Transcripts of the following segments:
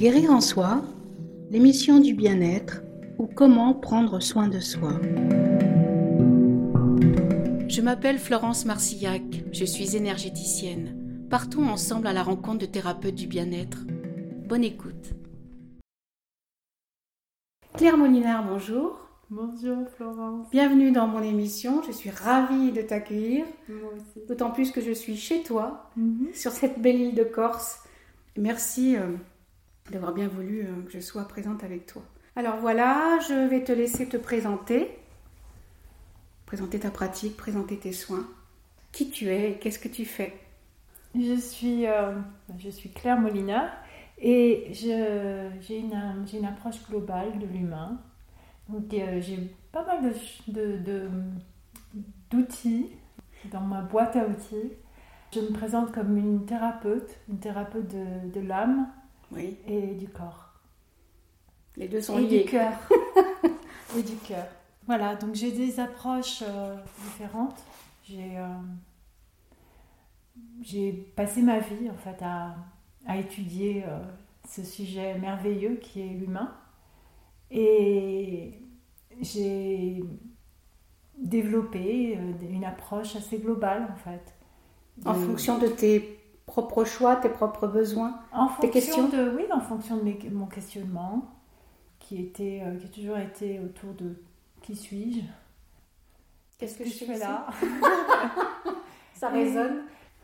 Guérir en soi, l'émission du bien-être ou comment prendre soin de soi. Je m'appelle Florence Marcillac, je suis énergéticienne. Partons ensemble à la rencontre de thérapeutes du bien-être. Bonne écoute. Claire Molinard, bonjour. Bonjour Florence. Bienvenue dans mon émission, je suis ravie de t'accueillir. Moi aussi. D'autant plus que je suis chez toi, Mhm. sur cette belle île de Corse. Merci euh, d'avoir bien voulu euh, que je sois présente avec toi. Alors voilà, je vais te laisser te présenter. Présenter ta pratique, présenter tes soins. Qui tu es et qu'est-ce que tu fais? Je suis, euh, je suis Claire Molina et j'ai une, approche globale de l'humain. Donc euh, j'ai pas mal d'outils dans ma boîte à outils. Je me présente comme une thérapeute, une thérapeute de l'âme Oui, et du corps. les deux sont et liés. du cœur. et du cœur. Voilà, donc j'ai des approches euh, différentes. J'ai euh, passé ma vie en fait à, à étudier euh, ce sujet merveilleux qui est l'humain. Et j'ai développé euh, une approche assez globale en fait. En fonction de tes propres choix, tes propres besoins. en Tes questions de, oui, en fonction de mes- mon questionnement, qui, était, euh, qui a toujours été autour de qui suis-je? Qu'est-ce que que je fais là? Ça résonne.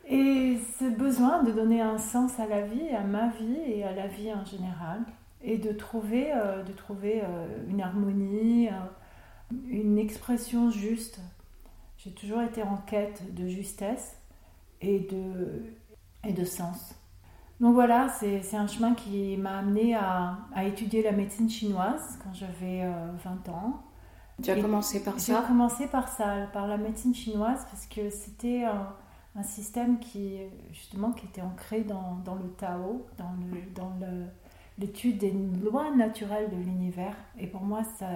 Et ce besoin de donner un sens à la vie, à ma vie et à la vie en général, et de trouver, euh, de trouver euh, une harmonie, une expression juste. J'ai toujours été en quête de justesse et de, et de sens. Donc voilà, c'est un chemin qui m'a amené à, à étudier la médecine chinoise quand j'avais euh, 20 ans. Tu as Et commencé par J'ai ça? commencé par ça, par la médecine chinoise, parce que c'était un, un système qui, justement, qui était ancré dans, dans le Tao, dans le- dans le- l'étude des lois naturelles de l'univers. Et pour moi, ça,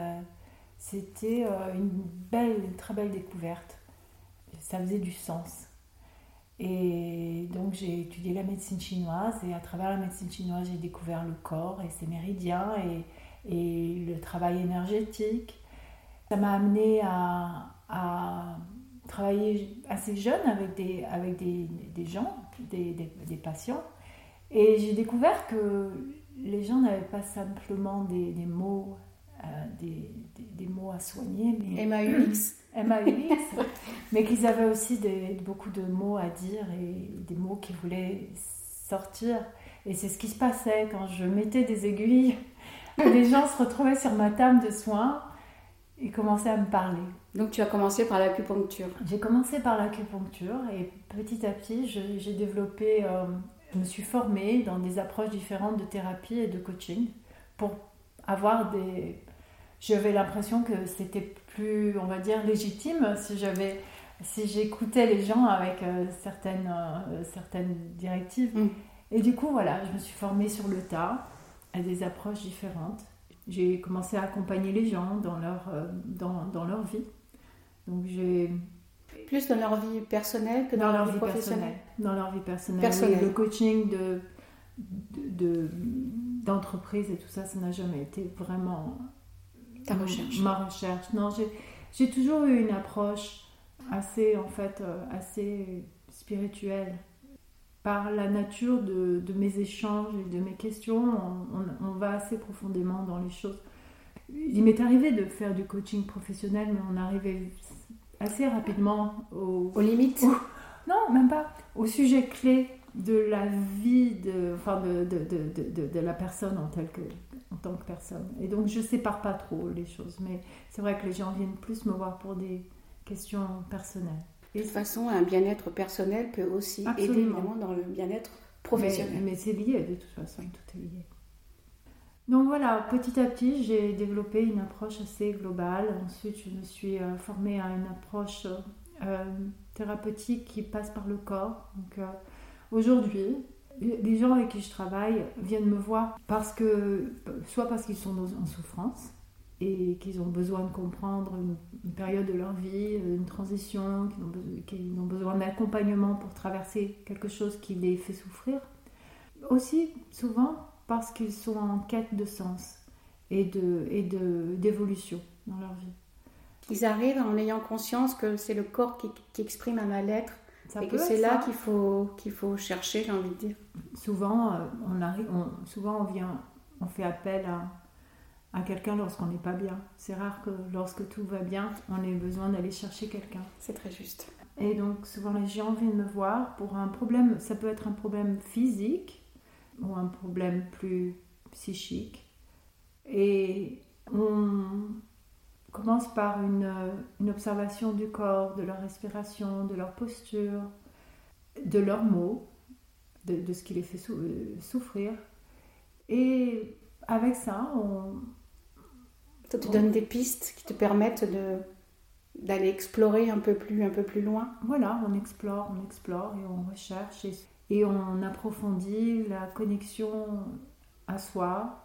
c'était euh, une belle, une très belle découverte. Ça faisait du sens. Et donc j'ai étudié la médecine chinoise et à travers la médecine chinoise j'ai découvert le corps et ses méridiens et, le travail énergétique. Ça m'a amené à, travailler assez jeune avec des, avec des, gens, des, patients. Et j'ai découvert que les gens n'avaient pas simplement des mots, euh, des, des, des mots à soigner, mais MAUX. MAUX, mais qu'ils avaient aussi des- beaucoup de mots à dire et des mots qui voulaient sortir. Et c'est ce qui se passait quand je mettais des aiguilles. Les gens se retrouvaient sur ma table de soins et commençaient à me parler. Donc tu as commencé par l'acupuncture. J'ai commencé par l'acupuncture et petit à petit, j'ai développé, euh, je me suis formée dans des approches différentes de thérapie et de coaching pour avoir des. J'avais l'impression que c'était plus, on va dire, légitime si j'avais, si j'écoutais les gens avec euh, certaines, euh, certaines directives. Mm. Et du coup, voilà, je me suis formée sur le tas à des approches différentes. J'ai commencé à accompagner les gens dans leur, euh, dans, dans leur vie. Donc j'ai Plus dans leur vie personnelle que dans, leur vie professionnelle. dans leur vie personnelle. Personnelle. Oui, le coaching de, de- de- d'entreprise et tout ça, ça n'a jamais été vraiment Ta recherche. ma recherche. Non, j'ai, toujours eu une approche assez, en fait, euh, assez spirituelle. Par la nature de, de mes échanges et de mes questions, on, on- on va assez profondément dans les choses. Il m'est arrivé de faire du coaching professionnel, mais on arrivait assez rapidement au, Aux limites. Non, même pas. Au sujet clé de la vie, de, enfin de, de, de, de, de- de la personne en, tel que, en tant que personne. Et donc je sépare pas trop les choses. Mais c'est vrai que les gens viennent plus me voir pour des questions personnelles. De toute façon, un bien-être personnel peut aussi aider Absolument. évidemment dans le bien-être professionnel. mais c'est lié de toute façon, tout est lié. Donc voilà, petit à petit, j'ai développé une approche assez globale. Ensuite, je me suis euh, formée à une approche euh, thérapeutique qui passe par le corps. Donc euh, aujourd'hui, les gens avec qui je travaille viennent me voir parce que, soit parce qu'ils sont en souffrance et qu'ils ont besoin de comprendre une, période de leur vie, une transition, qu'ils ont, qu'ils ont besoin d'accompagnement pour traverser quelque chose qui les fait souffrir. Aussi, souvent, parce qu'ils sont en quête de sens et de d'évolution dans leur vie. Ils arrivent en ayant conscience que c'est le corps qui, qui exprime un mal-être et que c'est là qu'il faut qu'il faut chercher, j'ai envie de dire. Souvent, euh, on arrive, on, souvent on vient, on fait appel à, à quelqu'un lorsqu'on n'est pas bien. C'est rare que lorsque tout va bien, on ait besoin d'aller chercher quelqu'un. C'est très juste. Et donc souvent les gens viennent me voir pour un problème, ça peut être un problème physique ou un problème plus psychique. Et on commence par une, une observation du corps, de leur respiration, de leur posture, de leurs mots, de, de ce qui les fait souffrir. Et avec ça, on, ça te donne des pistes qui te permettent d'aller explorer un peu plus un peu plus loin. Voilà, on explore, on explore et on recherche et, on approfondit la connexion à soi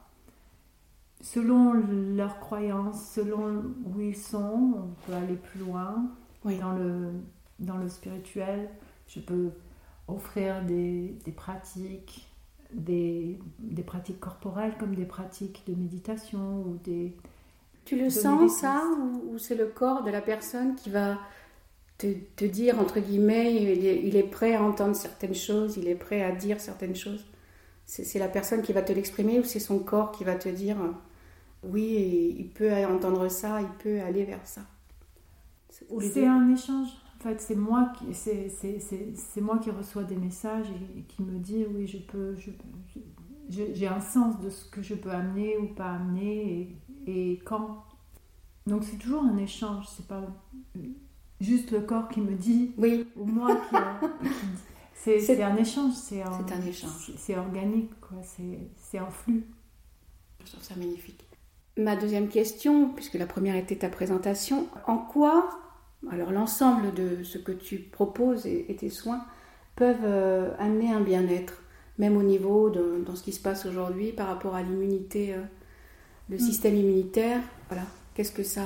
selon leurs croyances, selon où ils sont, on peut aller plus loin dans le dans le spirituel. Je peux offrir des, des pratiques, des, des pratiques corporelles comme des pratiques de méditation ou des, tu le sens ça ou, c'est le corps de la personne qui va te, te dire, entre guillemets, il est, prêt à entendre certaines choses, il est prêt à dire certaines choses? C'est la personne qui va te l'exprimer ou c'est son corps qui va te dire oui, il peut entendre ça, il peut aller vers ça C'est un échange. En fait, c'est moi qui c'est moi qui reçois des messages et, qui me dit oui, je peux, j'ai un sens de ce que je peux amener ou pas amener et et quand. Donc c'est toujours un échange, c'est pas juste le corps qui me dit oui. ou moi qui, c'est un échange, c'est un, un, échange. C'est organique, quoi, c'est un flux. Je trouve ça magnifique. Ma deuxième question, puisque la première était ta présentation, en quoi, alors l'ensemble de ce que tu proposes et, tes soins peuvent euh, amener un bien-être, même au niveau de dans ce qui se passe aujourd'hui par rapport à l'immunité euh, le système immunitaire, voilà, qu'est-ce que ça,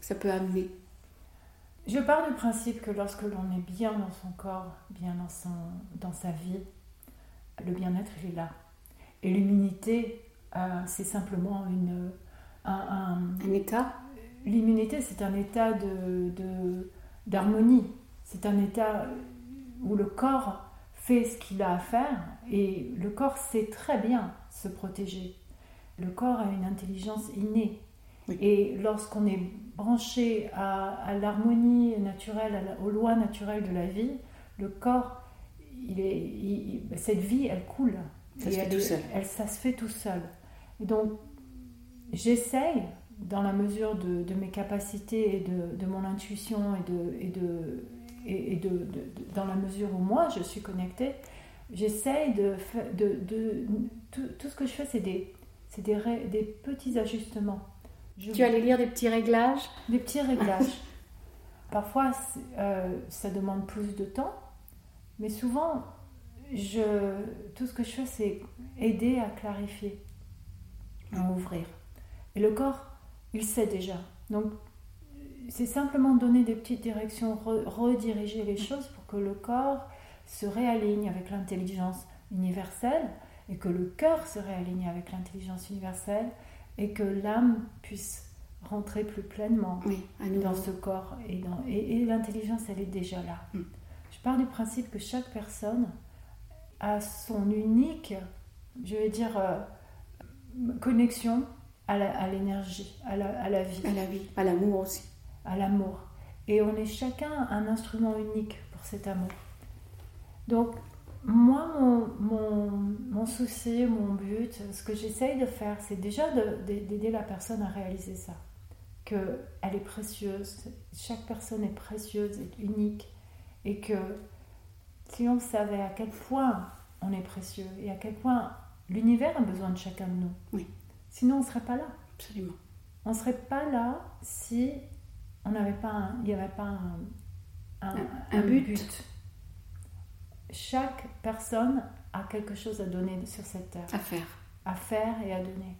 ça peut amener? Je pars du principe que lorsque l'on est bien dans son corps, bien dans, son, dans sa vie, le bien-être il est là. Et l'immunité, c'est simplement une, un, un, état L'immunité, c'est un état de, d'harmonie. C'est un état où le corps fait ce qu'il a à faire et le corps sait très bien se protéger le corps a une intelligence innée. Et lorsqu'on est branché à, l'harmonie naturelle, aux lois naturelles de la vie, le corps, il est, cette vie, elle coule. Ça se fait tout seul. Elle, ça se fait tout seul. Et donc, j'essaye, dans la mesure de, mes capacités et de, mon intuition et, de, et, de, et, de, dans la mesure où moi je suis connectée, j'essaye de, de, tout, tout, ce que je fais, c'est des, petits ajustements. tu allais lire des petits réglages? Des petits réglages. Parfois, euh, ça demande plus de temps, mais souvent, je, tout ce que je fais, c'est aider à clarifier, à ouvrir. Et le corps, il sait déjà. Donc, c'est simplement donner des petites directions, rediriger les choses pour que le corps se réaligne avec l'intelligence universelle et que le cœur se réaligne avec l'intelligence universelle et que l'âme puisse rentrer plus pleinement dans ce corps. Et, dans, et, l'intelligence, elle est déjà là. Mm. Je pars du principe que chaque personne a son unique, je vais dire, euh, connexion à l'énergie, à, la, à la vie. À la vie, à l'amour aussi. À l'amour. Et on est chacun un instrument unique pour cet amour. Donc, moi, mon, mon, souci, mon but, ce que j'essaye de faire, c'est déjà d'aider la personne à réaliser ça. Qu'elle est précieuse, chaque personne est précieuse, est unique. Et que si on savait à quel point on est précieux et à quel point l'univers a besoin de chacun de nous, oui. sinon on ne serait pas là. Absolument. On ne serait pas là si on n'avait pas il n'y avait pas un, un, but chaque personne a quelque chose à donner sur cette terre. À faire. À faire et à donner.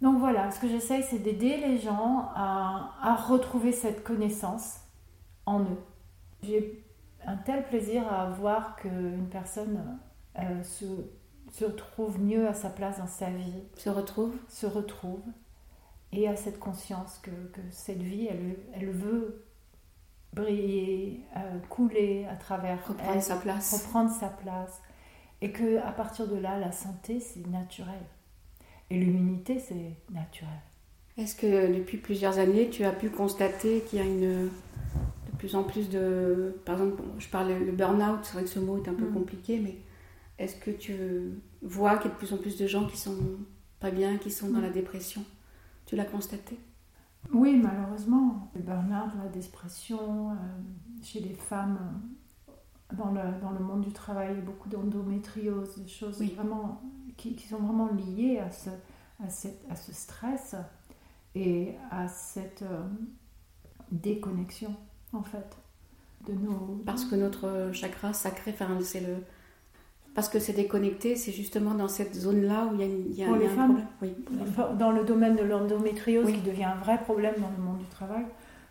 Donc voilà, ce que j'essaye, c'est d'aider les gens à, retrouver cette connaissance en eux. J'ai un tel plaisir à voir qu'une personne euh, se, se retrouve mieux à sa place dans sa vie, Se retrouve se retrouve et a cette conscience que, que cette vie, elle, elle veut briller, euh, couler à travers reprendre elle, sa place. reprendre sa place et que à partir de là, la santé, c'est naturel. Et l'immunité, c'est naturel. Est-ce que depuis plusieurs années, tu as pu constater qu'il y a une de plus en plus de, par exemple, je parle le burn-out, c'est vrai que ce mot est un peu Mm. compliqué, mais est-ce que tu vois qu'il y a de plus en plus de gens qui sont pas bien, qui sont dans Mm. la dépression? Tu l'as constaté? Oui, malheureusement, le burn-out, la dépression, euh, chez les femmes, euh, dans le, dans le monde du travail, il y a beaucoup d'endométriose, des choses Oui. vraiment qui, qui sont vraiment liées à ce, à cette- à ce stress et à cette euh, déconnexion, en fait, de nos... Parce que notre chakra sacré, enfin, c'est le. Parce que c'est déconnecté, c'est justement dans cette zone-là où il y a, une- il y a- Pour il y a les un problème. Oui, pour les femmes. Dans le domaine de l'endométriose, Oui. qui devient un vrai problème dans le monde du travail,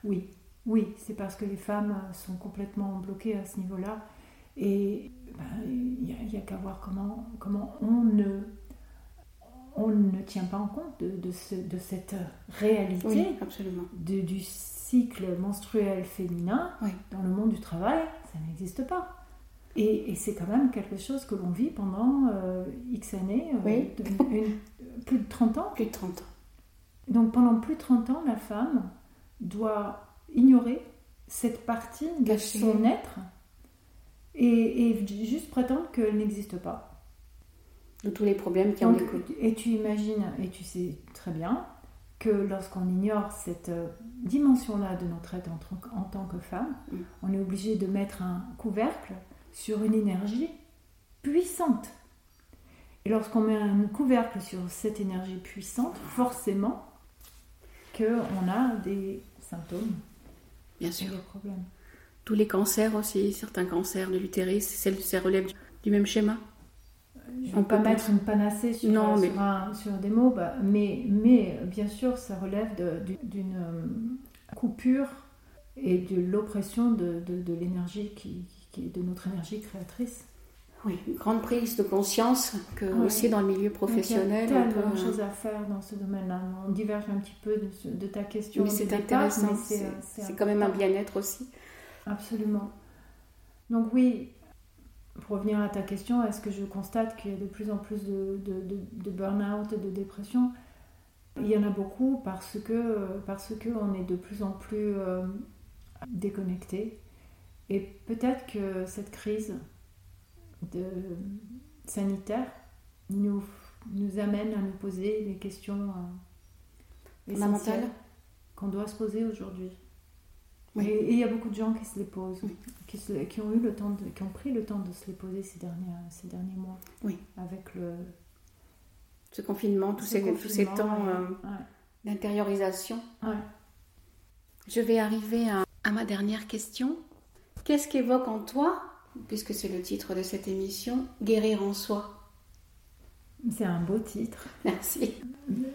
oui, oui, c'est parce que les femmes sont complètement bloquées à ce niveau-là. Et ben, il n'y a, il y a qu'à voir comment, comment on, ne, on ne tient pas en compte de, de, ce- de cette réalité Oui, absolument. de- du cycle menstruel féminin dans le monde du travail, ça n'existe pas. Et, et c'est quand même quelque chose que l'on vit pendant euh, X années, euh, Oui. de- une- plus de 30 ans. Plus de 30 ans. Donc pendant plus de 30 ans, la femme doit ignorer cette partie de Cacher. son être et, et juste prétendre qu'elle n'existe pas. De tous les problèmes qui en découlent. et tu imagines, et tu sais très bien, que lorsqu'on ignore cette euh, dimension-là de notre être en, tant- en tant que femme, Mm. on est obligé de mettre un couvercle sur une énergie puissante. Et lorsqu'on met un couvercle sur cette énergie puissante, forcément qu'on a des symptômes Bien sûr. des problèmes. Tous les cancers aussi, certains cancers de l'utérus, ça relève du même schéma. Je ne pas mettre une panacée sur, Non, sur mais- un- sur des mots, bah, mais, mais bien sûr, ça relève d'une euh, coupure et de l'oppression de, de- de l'énergie qui, qui- de notre énergie créatrice. Oui, une grande prise de conscience que Ouais. aussi dans le milieu professionnel. Donc, il y a tellement de euh, choses à faire dans ce domaine-là. On diverge un petit peu de, ce- de ta question. Mais c'est intéressant, c'est euh, c'est quand même un bien-être aussi. Absolument. Donc oui, pour revenir à ta question, est-ce que je constate qu'il y a de plus en plus de, de, de- de burn-out et de dépression? Il y en a beaucoup parce que parce que on est de plus en plus euh, déconnecté. Et peut-être que cette crise de, sanitaire nous, nous amène à nous poser des questions euh, Fondamentales. essentielles qu'on doit se poser aujourd'hui. Oui. Et il y a beaucoup de gens qui se les posent, Oui. qui, se- qui ont eu le temps, de- qui ont pris le temps de se les poser ces derniers, ces derniers mois. Oui. Avec le Ce confinement, tous ce ces, tous ces confinement, temps ouais. euh, Ouais. d'intériorisation. Ouais. Je vais arriver à, à ma dernière question. Qu'est-ce qu'évoque en toi, puisque c'est le titre de cette émission, guérir en soi? C'est un beau titre. Merci.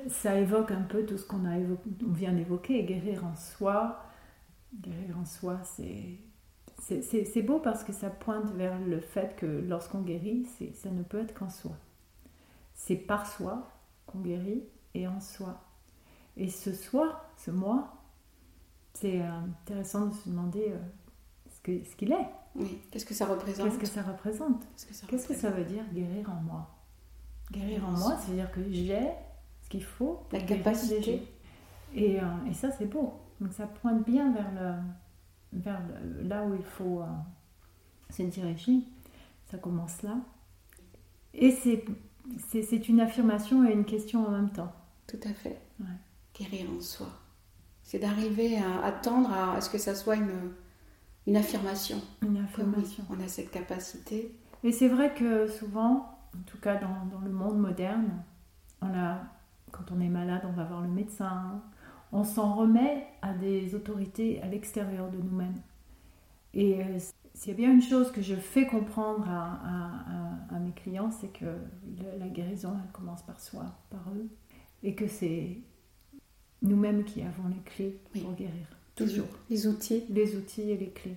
Ça évoque un peu tout ce qu'on a on vient d'évoquer, guérir en soi. Guérir en soi, c'est c'est- beau parce que ça pointe vers le fait que lorsqu'on guérit, c'est- ça ne peut être qu'en soi. C'est par soi qu'on guérit et en soi. Et ce soi, ce moi, c'est euh, intéressant de se demander euh, ce qu'il est. Oui. Qu'est-ce que ça représente Qu'est-ce que ça représente Qu'est-ce que ça Qu'est-ce que ça veut dire guérir en moi? Guérir en moi, c'est-à-dire que j'ai ce qu'il faut La pour capacité. Et, euh, et ça, c'est beau. Donc ça pointe bien vers, le, vers le- là où il faut euh, se diriger. Ça commence là. Et c'est, une affirmation et une question en même temps. Tout à fait. Ouais. Guérir en soi. C'est d'arriver à attendre à, à ce que ça soit une, une affirmation. Une oui, affirmation. on a cette capacité. Et c'est vrai que souvent, en tout cas dans, dans le monde moderne, on a, quand on est malade, on va voir le médecin, on s'en remet à des autorités à l'extérieur de nous-mêmes. Et euh, s'il y a bien une chose que je fais comprendre à, à- à- à mes clients, c'est que la guérison, elle commence par soi, par eux, et que c'est nous-mêmes qui avons les clés Oui. pour guérir. Toujours. Les outils, Les outils et les clés.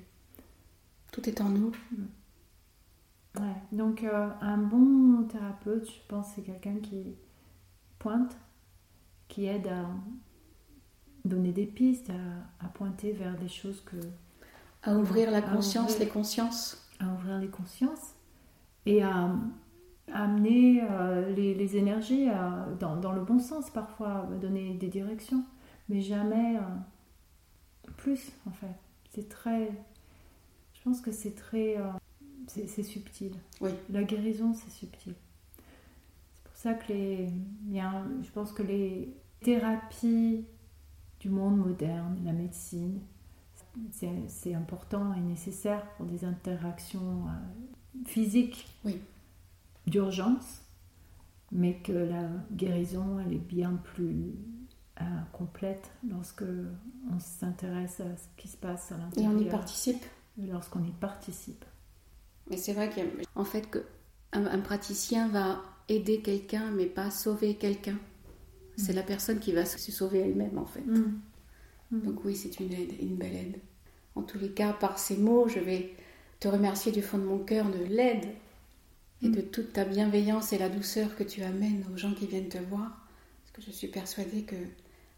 tout est en nous. Ouais. Donc, euh, un bon thérapeute, je pense, c'est quelqu'un qui pointe, qui aide à donner des pistes, à, pointer vers des choses que. À ouvrir la conscience, les consciences. À ouvrir les consciences et à, amener euh, les, énergies dans, dans, le bon sens parfois, à donner des directions, mais jamais plus en fait. C'est très. Je pense que c'est très. Euh, c'est subtil. Oui. La guérison, c'est subtil. C'est pour ça que les. Il y a je pense que les thérapies du monde moderne, la médecine, c'est important et nécessaire pour des interactions euh, physiques oui. d'urgence, mais que la guérison, elle est bien plus euh, complète lorsque on s'intéresse à ce qui se passe à l'intérieur. Et on y participe. Lorsqu'on y participe. Mais c'est vrai qu'en fait que un, praticien va aider quelqu'un, mais pas sauver quelqu'un. C'est mm. la personne qui va se sauver elle-même en fait. Mm. Mm. Donc oui, c'est une aide, une belle aide. En tous les cas, par ces mots, je vais te remercier du fond de mon cœur de l'aide et de toute ta bienveillance et la douceur que tu amènes aux gens qui viennent te voir. Parce que je suis persuadée que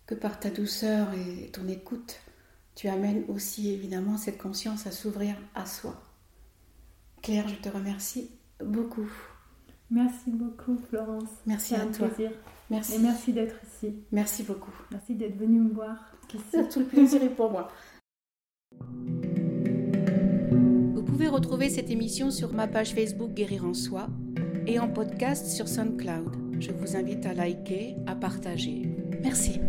que par ta douceur et ton écoute, tu amènes aussi évidemment cette conscience à s'ouvrir à soi. Claire, je te remercie beaucoup. Merci beaucoup Florence. Merci à un toi. Plaisir. Merci. Et merci d'être ici. Merci beaucoup. Merci d'être venu me voir. Tout le plaisir est pour moi. Vous pouvez retrouver cette émission sur ma page Facebook Guérir en Soi et en podcast sur SoundCloud. Je vous invite à liker, à partager. Merci.